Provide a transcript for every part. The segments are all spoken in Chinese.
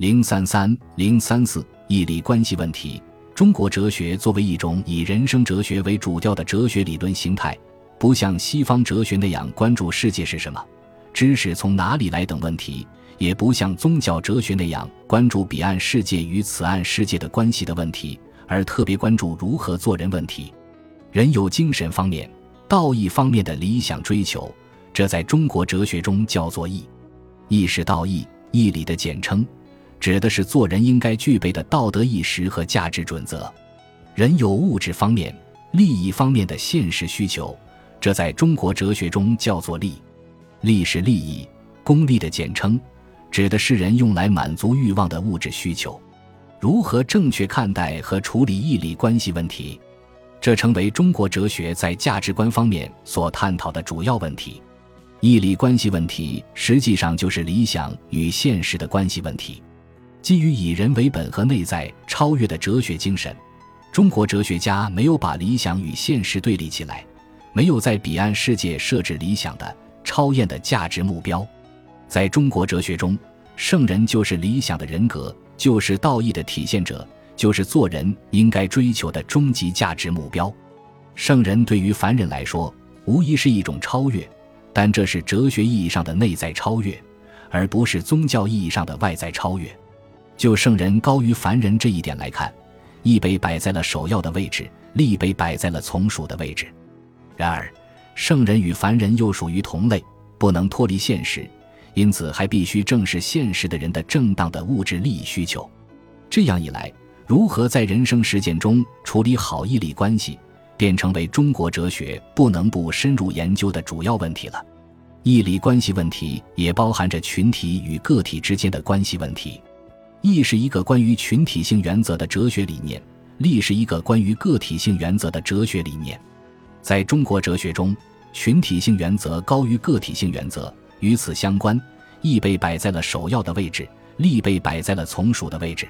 零三三零三四义理关系问题。中国哲学作为一种以人生哲学为主调的哲学理论形态，不像西方哲学那样关注世界是什么、知识从哪里来等问题，也不像宗教哲学那样关注彼岸世界与此岸世界的关系的问题，而特别关注如何做人问题。人有精神方面、道义方面的理想追求，这在中国哲学中叫做义。义是道义、义理的简称。指的是做人应该具备的道德意识和价值准则。人有物质方面、利益方面的现实需求，这在中国哲学中叫做利。利是利益、功利的简称，指的是人用来满足欲望的物质需求。如何正确看待和处理义利关系问题，这成为中国哲学在价值观方面所探讨的主要问题。义利关系问题实际上就是理想与现实的关系问题。基于以人为本和内在超越的哲学精神，中国哲学家没有把理想与现实对立起来，没有在彼岸世界设置理想的、超验的价值目标。在中国哲学中，圣人就是理想的人格，就是道义的体现者，就是做人应该追求的终极价值目标。圣人对于凡人来说，无疑是一种超越，但这是哲学意义上的内在超越，而不是宗教意义上的外在超越。就圣人高于凡人这一点来看，义被摆在了首要的位置，利被摆在了从属的位置。然而，圣人与凡人又属于同类，不能脱离现实，因此还必须正视现实的人的正当的物质利益需求。这样一来，如何在人生实践中处理好义利关系，便成为中国哲学不能不深入研究的主要问题了。义理关系问题也包含着群体与个体之间的关系问题。义是一个关于群体性原则的哲学理念，利是一个关于个体性原则的哲学理念。在中国哲学中，群体性原则高于个体性原则，与此相关，义被摆在了首要的位置，利被摆在了从属的位置。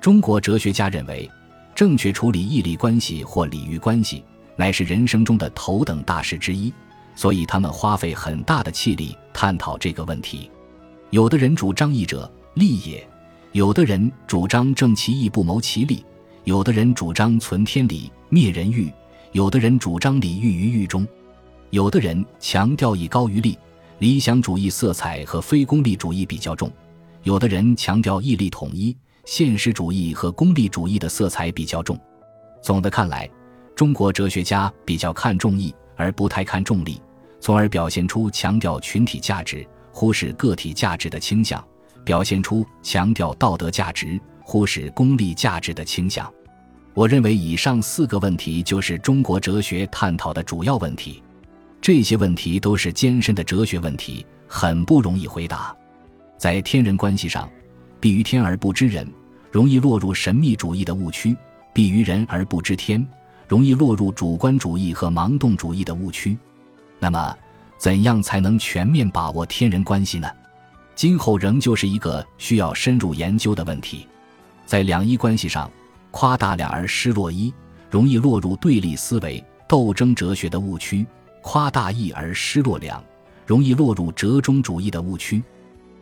中国哲学家认为，正确处理义利关系或礼遇关系，乃是人生中的头等大事之一，所以他们花费很大的气力探讨这个问题。有的人主张义者，利也。有的人主张正其义不谋其利，有的人主张存天理灭人欲，有的人主张礼欲于狱中，有的人强调义高于利，理想主义色彩和非功利主义比较重，有的人强调义利统一，现实主义和功利主义的色彩比较重。总的看来，中国哲学家比较看重义而不太看重利，从而表现出强调群体价值、忽视个体价值的倾向。表现出强调道德价值、忽视功利价值的倾向。我认为以上四个问题就是中国哲学探讨的主要问题。这些问题都是艰深的哲学问题，很不容易回答。在天人关系上，必于天而不知人，容易落入神秘主义的误区；必于人而不知天，容易落入主观主义和盲动主义的误区。那么，怎样才能全面把握天人关系呢？今后仍旧是一个需要深入研究的问题，在两一关系上，夸大两而失落一，容易落入对立思维、斗争哲学的误区；夸大一而失落两，容易落入折中主义的误区。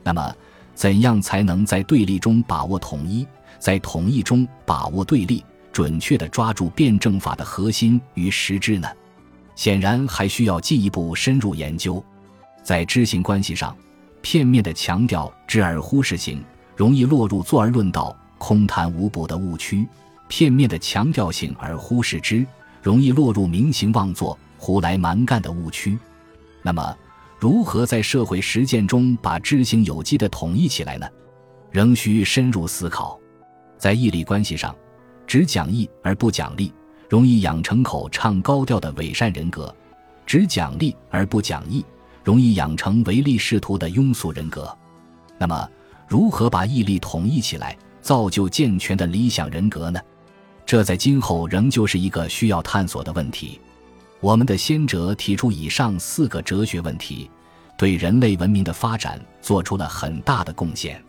那么，怎样才能在对立中把握统一，在统一中把握对立，准确地抓住辩证法的核心与实质呢？显然还需要进一步深入研究，在知行关系上。片面的强调知而忽视行，容易落入坐而论道、空谈无补的误区；片面的强调行而忽视知，容易落入明行妄作、胡来蛮干的误区。那么，如何在社会实践中把知行有机的统一起来呢？仍需深入思考。在义利关系上，只讲义而不讲利，容易养成口唱高调的伪善人格；只讲利而不讲义。容易养成唯利是图的庸俗人格，那么如何把毅力统一起来，造就健全的理想人格呢？这在今后仍旧是一个需要探索的问题。我们的先哲提出以上四个哲学问题，对人类文明的发展做出了很大的贡献。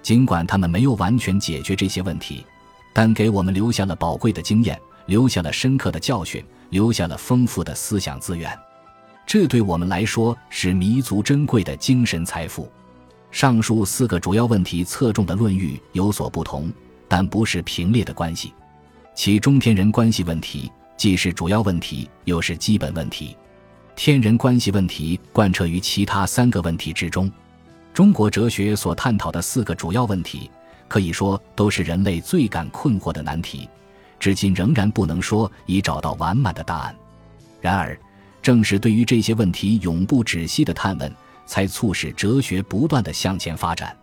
尽管他们没有完全解决这些问题，但给我们留下了宝贵的经验，留下了深刻的教训，留下了丰富的思想资源。这对我们来说是弥足珍贵的精神财富。上述四个主要问题侧重的论域有所不同，但不是平列的关系。其中天人关系问题既是主要问题，又是基本问题。天人关系问题贯彻于其他三个问题之中。中国哲学所探讨的四个主要问题，可以说都是人类最感困惑的难题，至今仍然不能说已找到完满的答案。然而，正是对于这些问题永不止息的探问。才促使哲学不断的向前发展。